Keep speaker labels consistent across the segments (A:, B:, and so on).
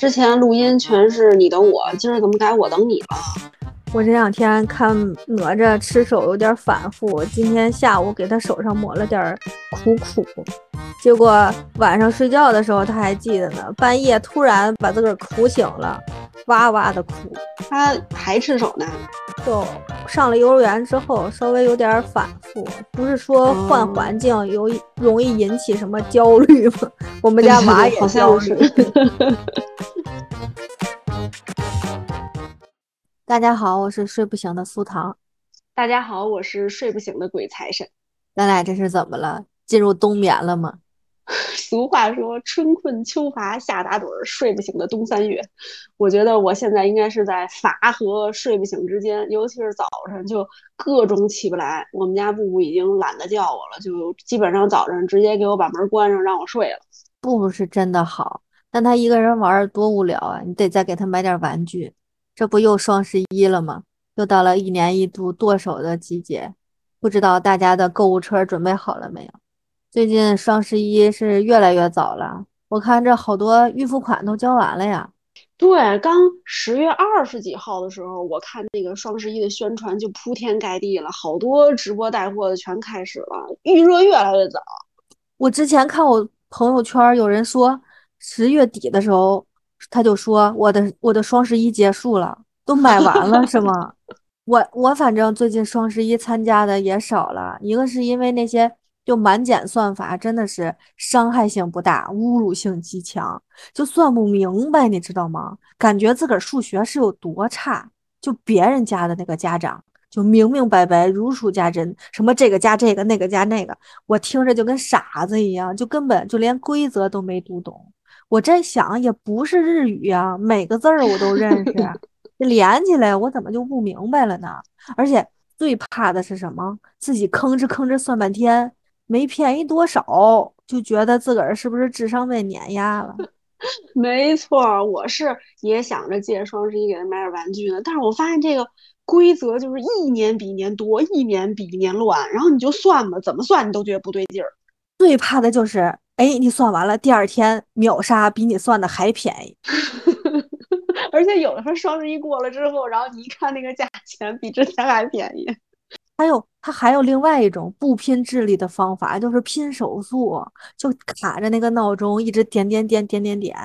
A: 之前录音全是你等我，今儿怎么改我等你了？
B: 我这两天看哪吒吃手有点反复，今天下午给他手上抹了点苦苦，结果晚上睡觉的时候他还记得呢，半夜突然把自个儿哭醒了，哇哇的哭。
A: 他还吃手呢？
B: 就上了幼儿园之后，稍微有点反复，不是说换环境有容易引起什么焦虑吗？我们家娃也焦虑。大家好，我是睡不醒的苏糖。
A: 大家好，我是睡不醒的鬼财神。
B: 咱俩这是怎么了？进入冬眠了吗？
A: 俗话说，春困秋乏夏打盹儿，睡不醒的冬三月。我觉得我现在应该是在乏和睡不醒之间，尤其是早晨就各种起不来。我们家布布已经懒得叫我了，就基本上早晨直接给我把门关上，让我睡了。
B: 布布是真的好，但他一个人玩多无聊啊！你得再给他买点玩具。这不又双十一了吗？又到了一年一度剁手的季节，不知道大家的购物车准备好了没有？最近双十一是越来越早了，我看这好多预付款都交完了呀。
A: 对，刚十月二十几号的时候，我看那个双十一的宣传就铺天盖地了，好多直播带货的全开始了，预热越来越早。
B: 我之前看我朋友圈有人说十月底的时候，他就说我的我的双十一结束了，都买完了是吗？我我反正最近双十一参加的也少了，一个是因为那些。就满减算法真的是伤害性不大，侮辱性极强，就算不明白，你知道吗？感觉自个儿数学是有多差。就别人家的那个家长，就明明白白如数家珍，什么这个加这个，那个加那个，我听着就跟傻子一样，就根本就连规则都没读懂。我在想，也不是日语呀，每个字儿我都认识，连起来我怎么就不明白了呢？而且最怕的是什么？自己吭哧吭哧算半天。没便宜多少，就觉得自个儿是不是智商被碾压了？
A: 没错，我是也想着借双十一给他买点玩具呢。但是我发现这个规则就是一年比一年多，一年比一年乱。然后你就算吧，怎么算你都觉得不对劲儿。
B: 最怕的就是，哎，你算完了，第二天秒杀比你算的还便宜。
A: 而且有的时候双十一过了之后，然后你一看那个价钱比之前还便宜。
B: 还有，他还有另外一种不拼智力的方法，就是拼手速，就卡着那个闹钟一直点点点点点点。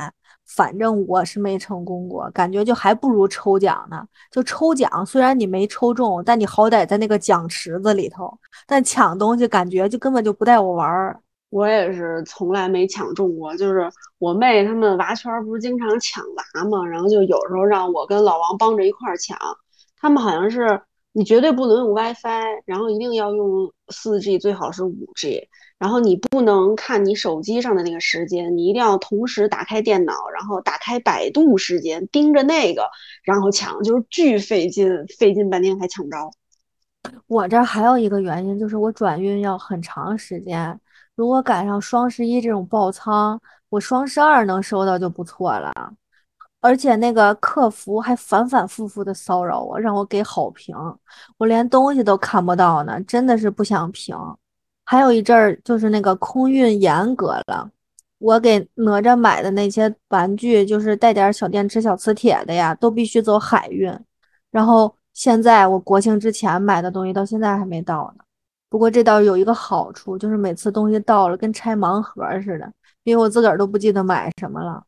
B: 反正我是没成功过，感觉就还不如抽奖呢。就抽奖，虽然你没抽中，但你好歹在那个奖池子里头。但抢东西感觉就根本就不带我玩儿。
A: 我也是从来没抢中过，就是我妹他们娃圈不是经常抢娃嘛，然后就有时候让我跟老王帮着一块儿抢，他们好像是。你绝对不能用 WiFi，然后一定要用 4G，最好是 5G。然后你不能看你手机上的那个时间，你一定要同时打开电脑，然后打开百度时间，盯着那个，然后抢，就是巨费劲，费劲半天才抢着。
B: 我这还有一个原因，就是我转运要很长时间，如果赶上双十一这种爆仓，我双十二能收到就不错了。而且那个客服还反反复复的骚扰我，让我给好评，我连东西都看不到呢，真的是不想评。还有一阵儿就是那个空运严格了，我给哪吒买的那些玩具，就是带点小电池、小磁铁的呀，都必须走海运。然后现在我国庆之前买的东西到现在还没到呢。不过这倒有一个好处，就是每次东西到了跟拆盲盒似的。因为我自个儿都不记得买什么了，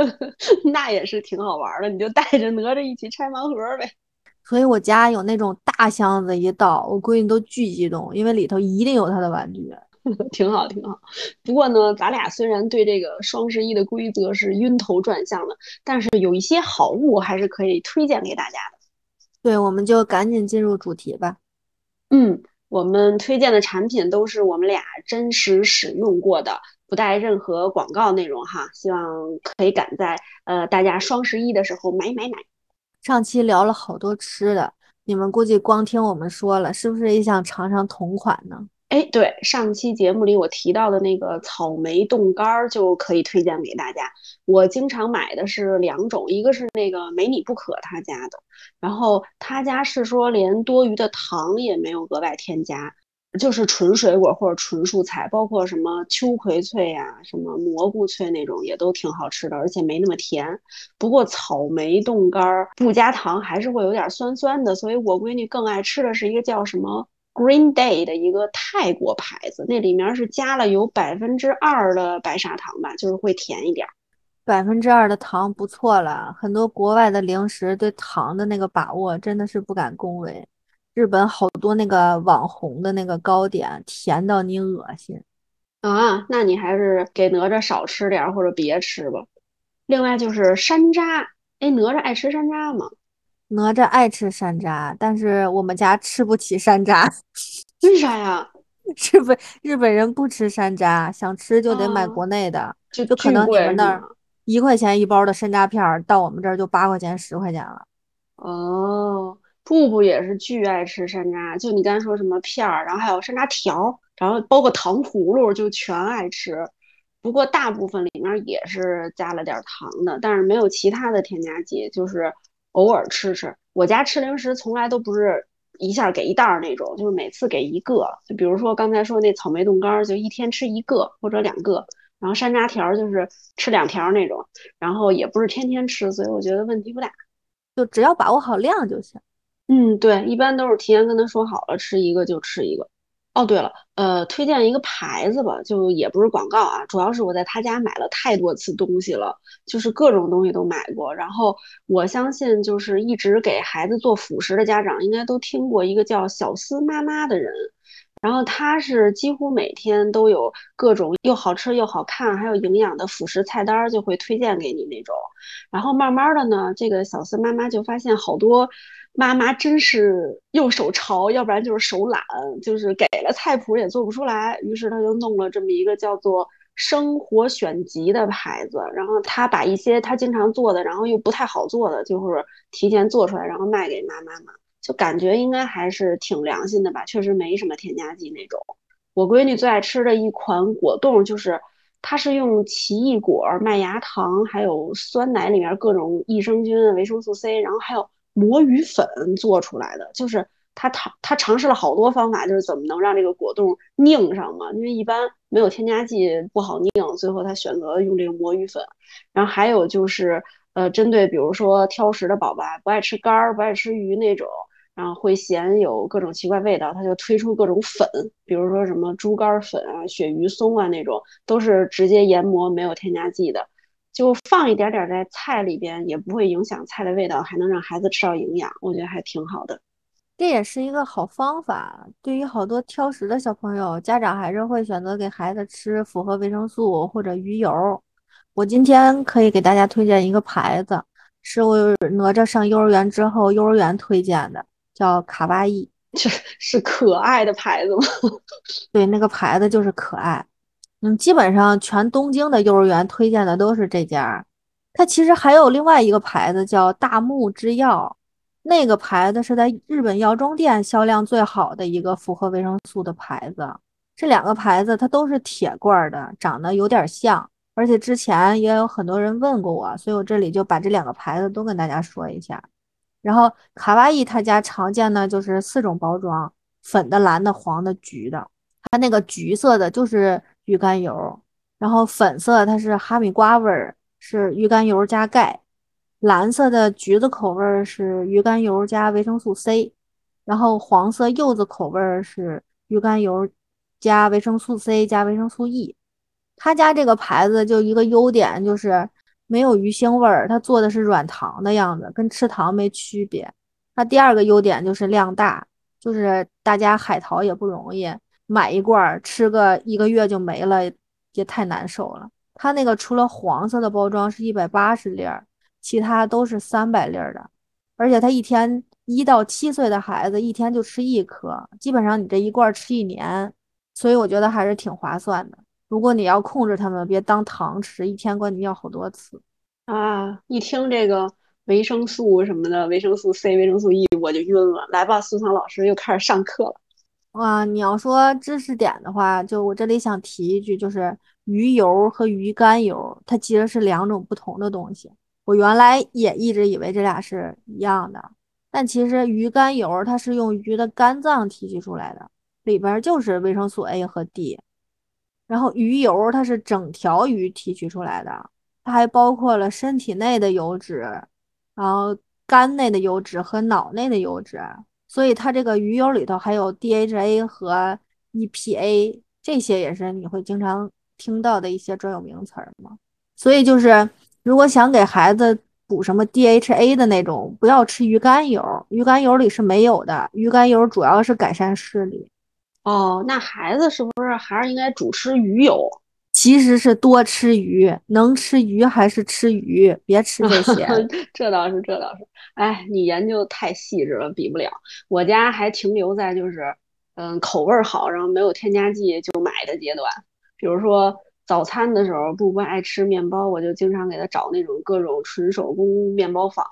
A: 那也是挺好玩的。你就带着哪吒一起拆盲盒呗。
B: 所以我家有那种大箱子，一到我闺女都巨激动，因为里头一定有她的玩具。
A: 挺好，挺好。不过呢，咱俩虽然对这个双十一的规则是晕头转向的，但是有一些好物还是可以推荐给大家的。
B: 对，我们就赶紧进入主题吧。
A: 嗯，我们推荐的产品都是我们俩真实使用过的。不带任何广告内容哈，希望可以赶在呃大家双十一的时候买买买。
B: 上期聊了好多吃的，你们估计光听我们说了，是不是也想尝尝同款呢？
A: 哎，对，上期节目里我提到的那个草莓冻干儿就可以推荐给大家。我经常买的是两种，一个是那个没你不可他家的，然后他家是说连多余的糖也没有额外添加。就是纯水果或者纯蔬菜，包括什么秋葵脆呀、什么蘑菇脆那种，也都挺好吃的，而且没那么甜。不过草莓冻干儿不加糖还是会有点酸酸的，所以我闺女更爱吃的是一个叫什么 Green Day 的一个泰国牌子，那里面是加了有百分之二的白砂糖吧，就是会甜一点。
B: 百分之二的糖不错了，很多国外的零食对糖的那个把握真的是不敢恭维。日本好多那个网红的那个糕点，甜到你恶心
A: 啊！那你还是给哪吒少吃点或者别吃吧。另外就是山楂，哎，哪吒爱吃山楂吗？
B: 哪吒爱吃山楂，但是我们家吃不起山楂，
A: 为啥呀？
B: 日本日本人不吃山楂，想吃就得买国内的，
A: 就
B: 就可能你们那儿。一块钱一包的山楂片儿，到我们这儿就八块钱、十块钱了。
A: 哦，布布也是巨爱吃山楂，就你刚才说什么片儿，然后还有山楂条，然后包括糖葫芦，就全爱吃。不过大部分里面也是加了点糖的，但是没有其他的添加剂，就是偶尔吃吃。我家吃零食从来都不是一下给一袋儿那种，就是每次给一个。就比如说刚才说那草莓冻干，就一天吃一个或者两个。然后山楂条就是吃两条那种，然后也不是天天吃，所以我觉得问题不大，
B: 就只要把握好量就行。
A: 嗯，对，一般都是提前跟他说好了，吃一个就吃一个。哦，对了，呃，推荐一个牌子吧，就也不是广告啊，主要是我在他家买了太多次东西了，就是各种东西都买过。然后我相信，就是一直给孩子做辅食的家长，应该都听过一个叫小思妈妈的人。然后他是几乎每天都有各种又好吃又好看还有营养的辅食菜单，就会推荐给你那种。然后慢慢的呢，这个小司妈妈就发现好多妈妈真是又手潮，要不然就是手懒，就是给了菜谱也做不出来。于是他就弄了这么一个叫做“生活选集”的牌子，然后他把一些他经常做的，然后又不太好做的，就是提前做出来，然后卖给妈妈们。就感觉应该还是挺良心的吧，确实没什么添加剂那种。我闺女最爱吃的一款果冻，就是它是用奇异果、麦芽糖，还有酸奶里面各种益生菌、维生素 C，然后还有魔芋粉做出来的。就是他尝他尝试了好多方法，就是怎么能让这个果冻拧上嘛？因为一般没有添加剂不好拧，最后他选择用这个魔芋粉。然后还有就是，呃，针对比如说挑食的宝宝，不爱吃肝儿、不爱吃鱼那种。然后会嫌有各种奇怪味道，他就推出各种粉，比如说什么猪肝粉啊、鳕鱼松啊那种，都是直接研磨没有添加剂的，就放一点点在菜里边，也不会影响菜的味道，还能让孩子吃到营养，我觉得还挺好的。
B: 这也是一个好方法。对于好多挑食的小朋友，家长还是会选择给孩子吃复合维生素或者鱼油。我今天可以给大家推荐一个牌子，是我哪吒上幼儿园之后，幼儿园推荐的。叫卡哇伊，
A: 这 是可爱的牌子吗？
B: 对，那个牌子就是可爱。嗯，基本上全东京的幼儿园推荐的都是这家。它其实还有另外一个牌子叫大木之药，那个牌子是在日本药妆店销量最好的一个复合维生素的牌子。这两个牌子它都是铁罐的，长得有点像，而且之前也有很多人问过我，所以我这里就把这两个牌子都跟大家说一下。然后卡哇伊他家常见的就是四种包装：粉的、蓝的、黄的、橘的。它那个橘色的就是鱼肝油，然后粉色它是哈密瓜味儿，是鱼肝油加钙；蓝色的橘子口味儿是鱼肝油加维生素 C，然后黄色柚子口味儿是鱼肝油加维生素 C 加维生素 E。他家这个牌子就一个优点就是。没有鱼腥味儿，它做的是软糖的样子，跟吃糖没区别。它第二个优点就是量大，就是大家海淘也不容易，买一罐吃个一个月就没了，也太难受了。它那个除了黄色的包装是一百八十粒儿，其他都是三百粒儿的，而且它一天一到七岁的孩子一天就吃一颗，基本上你这一罐吃一年，所以我觉得还是挺划算的。如果你要控制他们，别当糖吃，一天管你要好多次
A: 啊！一听这个维生素什么的，维生素 C、维生素 E，我就晕了。来吧，苏桑老师又开始上课了。
B: 哇，你要说知识点的话，就我这里想提一句，就是鱼油和鱼肝油，它其实是两种不同的东西。我原来也一直以为这俩是一样的，但其实鱼肝油它是用鱼的肝脏提取出来的。里边就是维生素 A 和 D。然后鱼油它是整条鱼提取出来的，它还包括了身体内的油脂，然后肝内的油脂和脑内的油脂，所以它这个鱼油里头还有 DHA 和 EPA，这些也是你会经常听到的一些专有名词儿嘛。所以就是如果想给孩子补什么 DHA 的那种，不要吃鱼肝油，鱼肝油里是没有的，鱼肝油主要是改善视力。
A: 哦，那孩子是不是还是应该主吃鱼油？
B: 其实是多吃鱼，能吃鱼还是吃鱼，别吃这 些。
A: 这倒是，这倒是。哎，你研究太细致了，比不了。我家还停留在就是，嗯，口味好，然后没有添加剂就买的阶段。比如说早餐的时候，布布爱吃面包，我就经常给他找那种各种纯手工面包坊，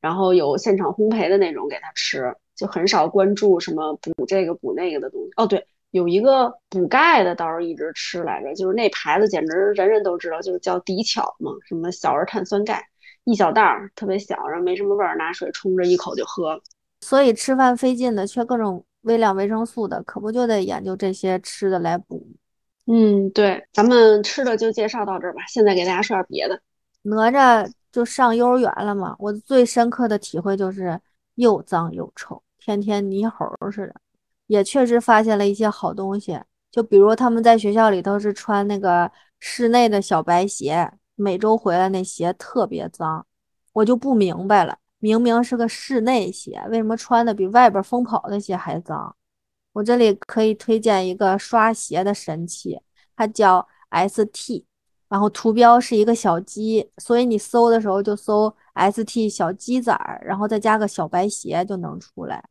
A: 然后有现场烘焙的那种给他吃。就很少关注什么补这个补那个的东西哦。对，有一个补钙的倒是一直吃来着，就是那牌子简直人人都知道，就是叫迪巧嘛，什么小儿碳酸钙，一小袋儿特别小，然后没什么味儿，拿水冲着一口就喝。
B: 所以吃饭费劲的，缺各种微量维生素的，可不就得研究这些吃的来补？
A: 嗯，对，咱们吃的就介绍到这儿吧。现在给大家说点别的。
B: 哪吒就上幼儿园了嘛，我最深刻的体会就是又脏又臭。天天泥猴似的，也确实发现了一些好东西。就比如他们在学校里头是穿那个室内的小白鞋，每周回来那鞋特别脏，我就不明白了。明明是个室内鞋，为什么穿的比外边疯跑的鞋还脏？我这里可以推荐一个刷鞋的神器，它叫 ST，然后图标是一个小鸡，所以你搜的时候就搜 ST 小鸡仔儿，然后再加个小白鞋就能出来。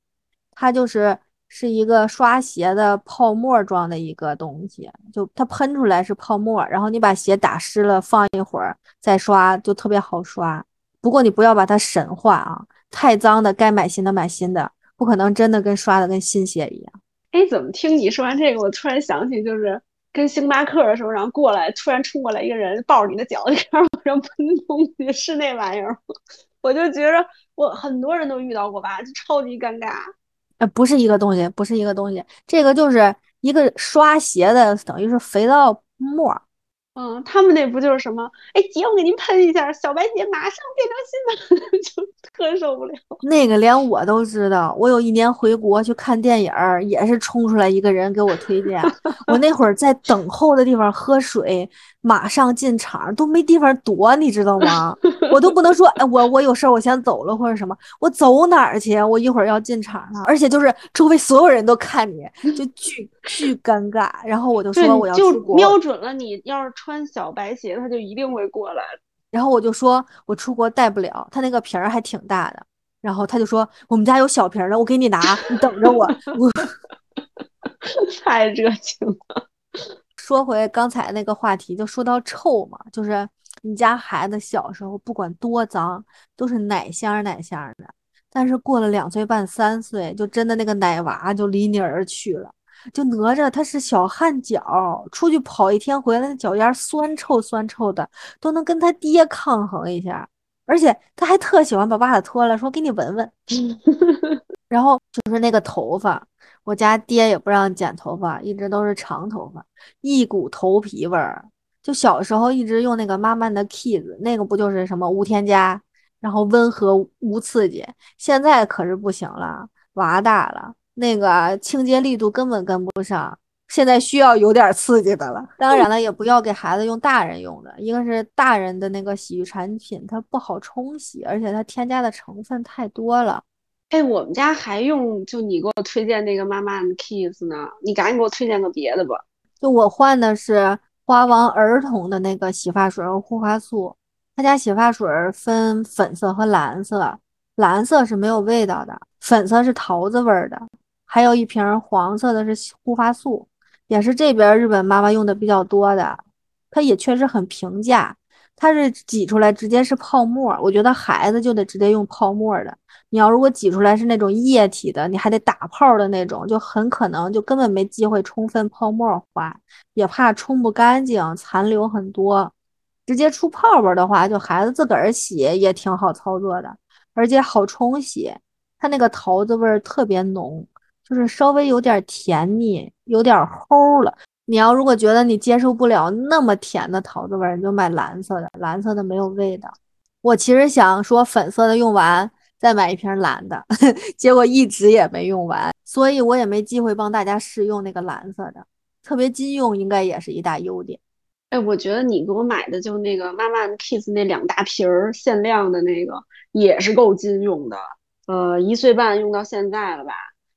B: 它就是是一个刷鞋的泡沫状的一个东西，就它喷出来是泡沫，然后你把鞋打湿了，放一会儿再刷，就特别好刷。不过你不要把它神化啊，太脏的该买新的买新的，不可能真的跟刷的跟新鞋一样。
A: 哎，怎么听你说完这个，我突然想起就是跟星巴克的时候，然后过来突然冲过来一个人抱着你的脚，开始往上喷东西，是那玩意儿吗？我就觉着我很多人都遇到过吧，就超级尴尬。
B: 呃，不是一个东西，不是一个东西，这个就是一个刷鞋的，等于是肥皂沫。
A: 嗯，他们那不就是什么？哎，姐，我给您喷一下，小白鞋马上变成新的，就特受不了。
B: 那个连我都知道，我有一年回国去看电影，也是冲出来一个人给我推荐。我那会儿在等候的地方喝水，马上进场都没地方躲，你知道吗？我都不能说，哎，我我有事儿，我先走了或者什么，我走哪儿去？我一会儿要进场了，而且就是周围所有人都看你，就巨巨尴尬。然后我就说我要出国，
A: 瞄准了你，要是。穿小白鞋，他就一定会过来。
B: 然后我就说，我出国带不了。他那个瓶儿还挺大的。然后他就说，我们家有小瓶的，我给你拿，你等着我。我
A: 太热情了。
B: 说回刚才那个话题，就说到臭嘛，就是你家孩子小时候不管多脏，都是奶香奶香的。但是过了两岁半、三岁，就真的那个奶娃就离你而去了。就哪吒他是小汗脚，出去跑一天回来，那脚丫酸臭酸臭的，都能跟他爹抗衡一下。而且他还特喜欢把袜子脱了，说给你闻闻。然后就是那个头发，我家爹也不让剪头发，一直都是长头发，一股头皮味儿。就小时候一直用那个妈妈的 Kiss，那个不就是什么无添加，然后温和无刺激。现在可是不行了，娃大了。那个清洁力度根本跟不上，现在需要有点刺激的了。当然了，也不要给孩子用大人用的，一个是大人的那个洗浴产品它不好冲洗，而且它添加的成分太多了。
A: 哎，我们家还用就你给我推荐那个妈妈的 Kiss 呢，你赶紧给我推荐个别的吧。
B: 就我换的是花王儿童的那个洗发水和护发素，他家洗发水分粉色和蓝色，蓝色是没有味道的，粉色是桃子味儿的。还有一瓶黄色的是护发素，也是这边日本妈妈用的比较多的，它也确实很平价。它是挤出来直接是泡沫，我觉得孩子就得直接用泡沫的。你要如果挤出来是那种液体的，你还得打泡的那种，就很可能就根本没机会充分泡沫化，也怕冲不干净，残留很多。直接出泡泡的话，就孩子自个儿洗也挺好操作的，而且好冲洗。它那个桃子味儿特别浓。就是稍微有点甜腻，有点齁了。你要如果觉得你接受不了那么甜的桃子味儿，你就买蓝色的，蓝色的没有味道。我其实想说粉色的用完再买一瓶蓝的，结果一直也没用完，所以我也没机会帮大家试用那个蓝色的。特别禁用应该也是一大优点。
A: 哎，我觉得你给我买的就那个妈妈 Kiss 那两大瓶儿限量的那个也是够禁用的，呃，一岁半用到现在了吧？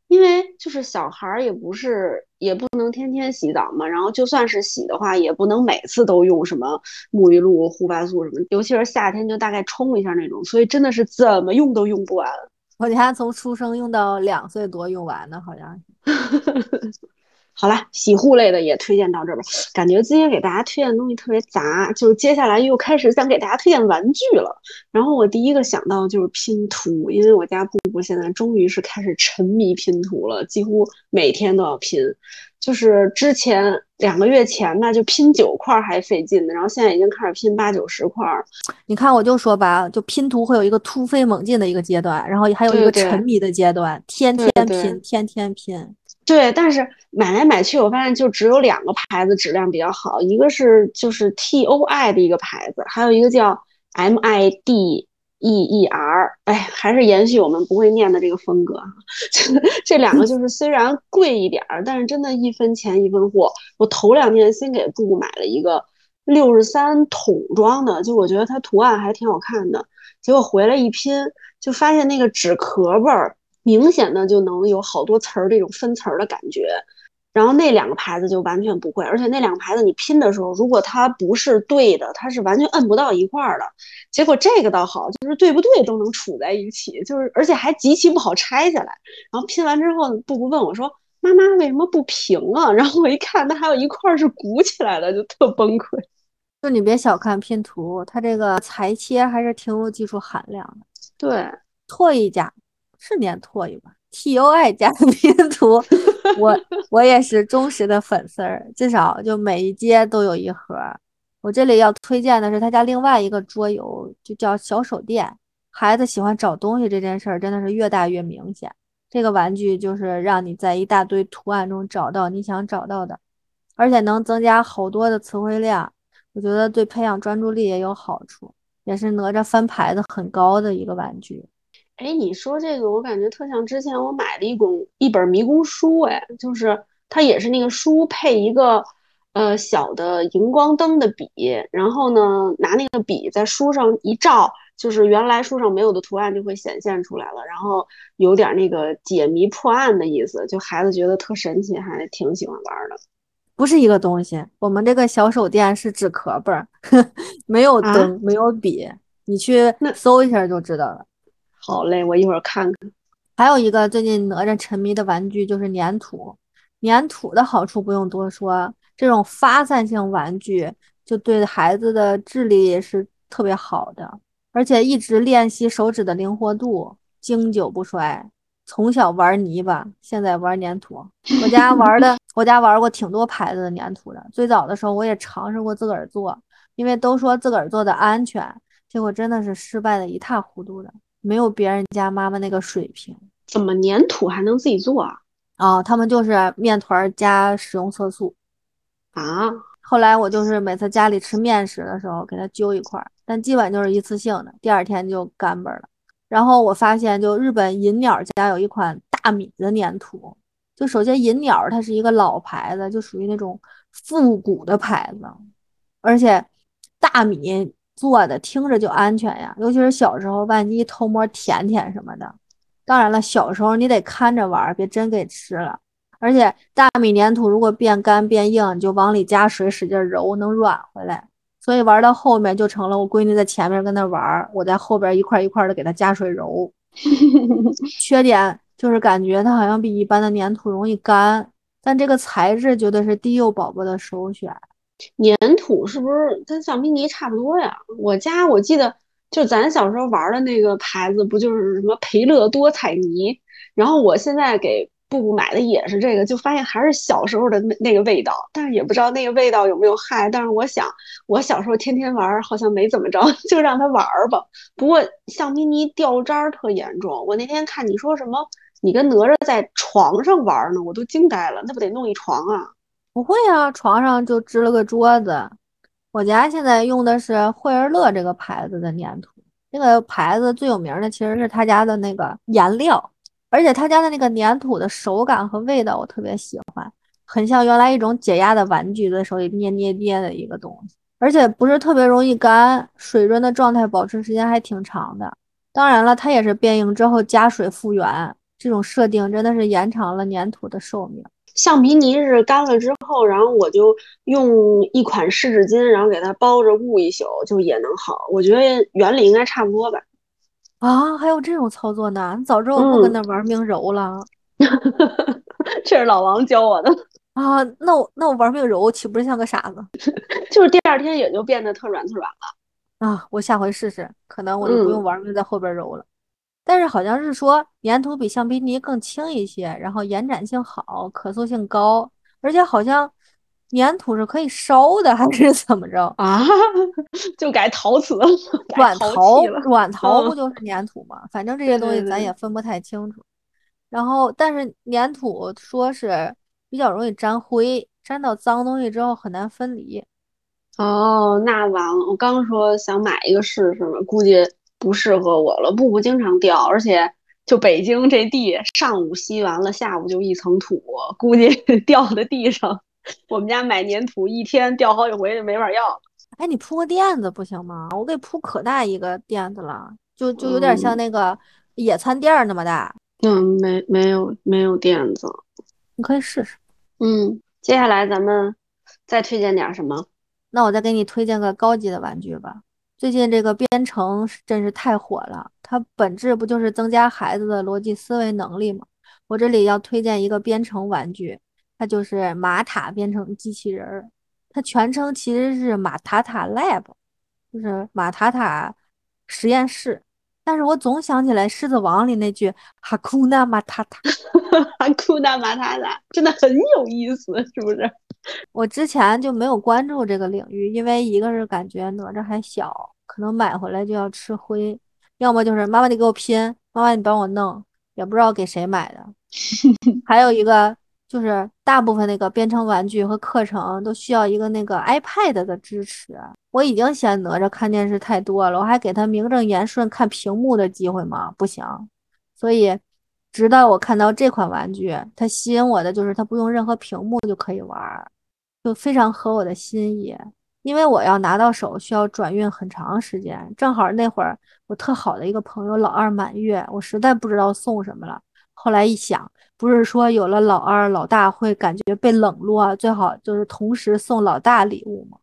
A: 因为就是小孩儿也不是也不能天天洗澡嘛，然后就算是洗的话，也不能每次都用什么沐浴露、护发素什么，尤其是夏天就大概冲一下那种，所以真的是怎么用都用不完。
B: 我家从出生用到两岁多用完的，好像
A: 是。好了，洗护类的也推荐到这儿吧。感觉今天给大家推荐的东西特别杂，就接下来又开始想给大家推荐玩具了。然后我第一个想到就是拼图，因为我家布布现在终于是开始沉迷拼图了，几乎每天都要拼。就是之前两个月前吧，就拼九块还费劲呢，然后现在已经开始拼八九十块。
B: 你看，我就说吧，就拼图会有一个突飞猛进的一个阶段，然后还有一个沉迷的阶段，天天拼，天天拼。
A: 对，但是买来买去，我发现就只有两个牌子质量比较好，一个是就是 T O I 的一个牌子，还有一个叫 M I D E E R。哎，还是延续我们不会念的这个风格 哈。这两个就是虽然贵一点儿，但是真的一分钱一分货。我头两天新给布布买了一个六十三桶装的，就我觉得它图案还挺好看的，结果回来一拼，就发现那个纸壳味儿。明显的就能有好多词儿这种分词儿的感觉，然后那两个牌子就完全不会，而且那两个牌子你拼的时候，如果它不是对的，它是完全摁不到一块儿的。结果这个倒好，就是对不对都能处在一起，就是而且还极其不好拆下来。然后拼完之后，布布问我说：“妈妈为什么不平啊？” 然后我一看，它还有一块是鼓起来的，就特崩溃。
B: 就你别小看拼图，它这个裁切还是挺有技术含量的。
A: 对，
B: 拓一家。是念拓一吧，T O I 加 拼图，我我也是忠实的粉丝儿，至少就每一阶都有一盒。我这里要推荐的是他家另外一个桌游，就叫小手电。孩子喜欢找东西这件事儿，真的是越大越明显。这个玩具就是让你在一大堆图案中找到你想找到的，而且能增加好多的词汇量。我觉得对培养专注力也有好处，也是哪吒翻牌子很高的一个玩具。
A: 哎，你说这个，我感觉特像之前我买了一本一本迷宫书，哎，就是它也是那个书配一个呃小的荧光灯的笔，然后呢拿那个笔在书上一照，就是原来书上没有的图案就会显现出来了，然后有点那个解谜破案的意思，就孩子觉得特神奇，还挺喜欢玩的。
B: 不是一个东西，我们这个小手电是纸壳本，没有灯，没有笔，你去搜一下就知道了。
A: 好嘞，我一会儿看看。
B: 还有一个最近哪吒沉迷的玩具就是粘土。粘土的好处不用多说，这种发散性玩具就对孩子的智力是特别好的，而且一直练习手指的灵活度，经久不衰。从小玩泥巴，现在玩粘土。我家玩的，我家玩过挺多牌子的粘土的。最早的时候我也尝试过自个儿做，因为都说自个儿做的安全，结果真的是失败的一塌糊涂的。没有别人家妈妈那个水平，
A: 怎么粘土还能自己做啊？
B: 哦，他们就是面团加食用色素
A: 啊。
B: 后来我就是每次家里吃面食的时候给他揪一块，但基本就是一次性的，第二天就干巴了。然后我发现，就日本银鸟家有一款大米的粘土，就首先银鸟它是一个老牌子，就属于那种复古的牌子，而且大米。做的听着就安全呀，尤其是小时候，万一偷摸舔舔什么的。当然了，小时候你得看着玩，别真给吃了。而且大米粘土如果变干变硬，你就往里加水使劲揉，能软回来。所以玩到后面就成了我闺女在前面跟那玩，我在后边一块一块的给她加水揉。缺点就是感觉它好像比一般的粘土容易干，但这个材质绝对是低幼宝宝的首选。
A: 粘土是不是跟橡皮泥差不多呀？我家我记得就咱小时候玩的那个牌子，不就是什么培乐多彩泥？然后我现在给布布买的也是这个，就发现还是小时候的那那个味道，但是也不知道那个味道有没有害。但是我想，我小时候天天玩，好像没怎么着，就让他玩吧。不过橡皮泥掉渣儿特严重。我那天看你说什么你跟哪吒在床上玩呢，我都惊呆了，那不得弄一床啊？
B: 不会啊，床上就支了个桌子。我家现在用的是惠而乐这个牌子的粘土，那个牌子最有名的其实是他家的那个颜料，而且他家的那个粘土的手感和味道我特别喜欢，很像原来一种解压的玩具，在手里捏捏捏的一个东西，而且不是特别容易干，水润的状态保持时间还挺长的。当然了，它也是变硬之后加水复原，这种设定真的是延长了粘土的寿命。
A: 橡皮泥是干了之后，然后我就用一款湿纸巾，然后给它包着捂一宿，就也能好。我觉得原理应该差不多吧。
B: 啊，还有这种操作呢？你早知道我不跟那玩命揉了。
A: 这是老王教我的
B: 啊。那我那我玩命揉，岂不是像个傻子？
A: 就是第二天也就变得特软特软了。
B: 啊，我下回试试，可能我就不用玩命在后边揉了。但是好像是说粘土比橡皮泥更轻一些，然后延展性好，可塑性高，而且好像粘土是可以烧的，还是怎么着
A: 啊？就改陶瓷了，
B: 软陶软陶不就是粘土吗？反正这些东西咱也分不太清楚。然后，但是粘土说是比较容易沾灰，沾到脏东西之后很难分离。
A: 哦，那完了！我刚说想买一个试试嘛，估计不适合我了。布布经常掉，而且就北京这地，上午吸完了，下午就一层土，估计 掉在地上。我们家买粘土一天掉好几回就没法要了。
B: 哎，你铺个垫子不行吗？我给铺可大一个垫子了，就就有点像那个野餐垫那么大。
A: 嗯，没没有没有垫子，
B: 你可以试试。
A: 嗯，接下来咱们再推荐点什么？
B: 那我再给你推荐个高级的玩具吧。最近这个编程真是太火了，它本质不就是增加孩子的逻辑思维能力吗？我这里要推荐一个编程玩具，它就是马塔编程机器人儿。它全称其实是马塔塔 Lab，就是马塔塔实验室。但是我总想起来《狮子王》里那句哈库纳马塔塔，
A: 哈库纳马塔塔，真的很有意思，是不是？
B: 我之前就没有关注这个领域，因为一个是感觉哪吒还小，可能买回来就要吃灰；要么就是妈妈你给我拼，妈妈你帮我弄，也不知道给谁买的。还有一个就是大部分那个编程玩具和课程都需要一个那个 iPad 的支持。我已经嫌哪吒看电视太多了，我还给他名正言顺看屏幕的机会吗？不行。所以。直到我看到这款玩具，它吸引我的就是它不用任何屏幕就可以玩，就非常合我的心意。因为我要拿到手需要转运很长时间，正好那会儿我特好的一个朋友老二满月，我实在不知道送什么了。后来一想，不是说有了老二，老大会感觉被冷落，最好就是同时送老大礼物嘛？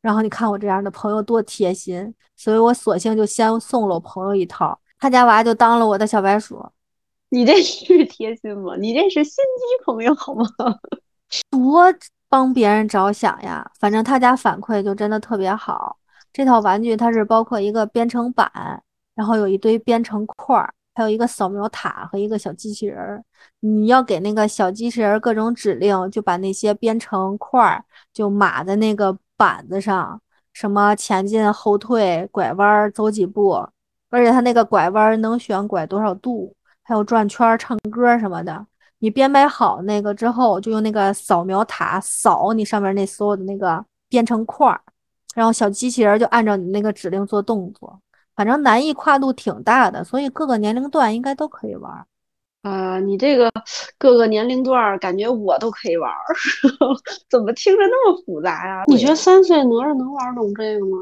B: 然后你看我这样的朋友多贴心，所以我索性就先送了我朋友一套，他家娃就当了我的小白鼠。
A: 你这是贴心吗？你这是心机朋友好吗？
B: 多帮别人着想呀！反正他家反馈就真的特别好。这套玩具它是包括一个编程板，然后有一堆编程块儿，还有一个扫描塔和一个小机器人儿。你要给那个小机器人各种指令，就把那些编程块儿就码在那个板子上，什么前进、后退、拐弯、走几步，而且它那个拐弯能选拐多少度。还有转圈、唱歌什么的，你编排好那个之后，就用那个扫描塔扫你上面那所有的那个编程块儿，然后小机器人就按照你那个指令做动作。反正难易跨度挺大的，所以各个年龄段应该都可以玩。
A: 啊，你这个各个年龄段感觉我都可以玩，怎么听着那么复杂呀？你觉得三岁哪吒能玩懂这个吗？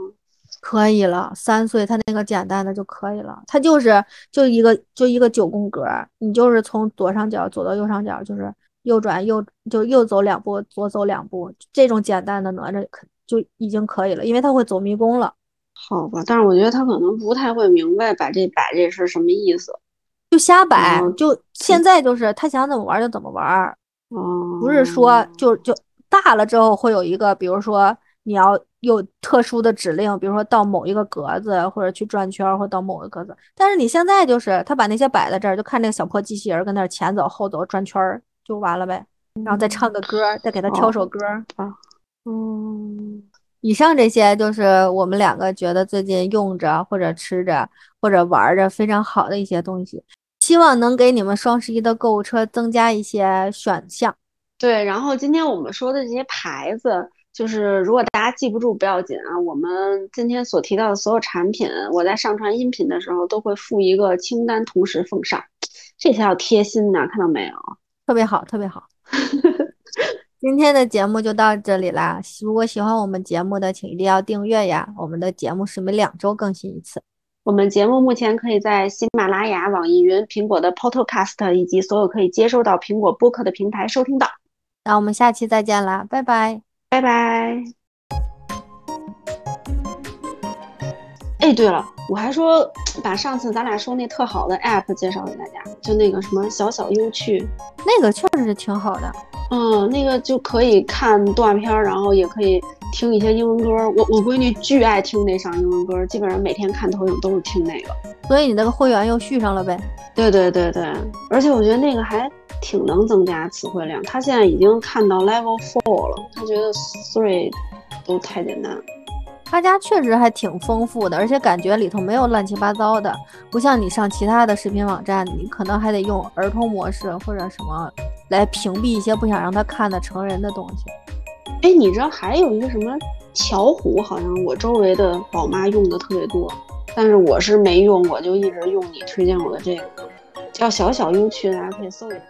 B: 可以了，三岁他那个简单的就可以了，他就是就一个就一个九宫格，你就是从左上角走到右上角，就是右转右就右走两步，左走两步，这种简单的哪吒可就已经可以了，因为他会走迷宫了。
A: 好吧，但是我觉得他可能不太会明白摆这摆这是什么意思，
B: 就瞎摆，就现在就是他想怎么玩就怎么玩，
A: 哦，
B: 不是说就就大了之后会有一个，比如说你要。有特殊的指令，比如说到某一个格子，或者去转圈，或到某个格子。但是你现在就是他把那些摆在这儿，就看那个小破机器人跟那儿前走后走转圈就完了呗。然后再唱个歌，再给他挑首歌
A: 啊。嗯，
B: 以上这些就是我们两个觉得最近用着或者吃着或者玩着非常好的一些东西。希望能给你们双十一的购物车增加一些选项。
A: 对，然后今天我们说的这些牌子，就是如果大家记不住不要紧啊，我们今天所提到的所有产品，我在上传音频的时候都会附一个清单，同时奉上，这才叫贴心呢，看到没有？
B: 特别好，特别好。今天的节目就到这里啦！如果喜欢我们节目的，请一定要订阅呀！我们的节目是每两周更新一次。
A: 我们节目目前可以在喜马拉雅、网易云、苹果的 Podcast 以及所有可以接收到苹果播客的平台收听到。
B: 那我们下期再见啦，拜拜，
A: 拜拜。哎，对了，我还说把上次咱俩说那特好的 App 介绍给大家，就那个什么小小优趣，
B: 那个确实是挺好的。
A: 嗯，那个就可以看动画片，然后也可以听一些英文歌。我我闺女巨爱听那上英文歌，基本上每天看投影都是听那个。
B: 所以你那个会员又续上了呗？
A: 对对对对，而且我觉得那个还挺能增加词汇量。他现在已经看到 level four 了，他觉得 three 都太简单。
B: 他家确实还挺丰富的，而且感觉里头没有乱七八糟的，不像你上其他的视频网站，你可能还得用儿童模式或者什么来屏蔽一些不想让他看的成人的东西。
A: 哎，你知道还有一个什么巧虎，好像我周围的宝妈用的特别多，但是我是没用我，就一直用你推荐我的这个，叫小小优趣，大家可以搜一下。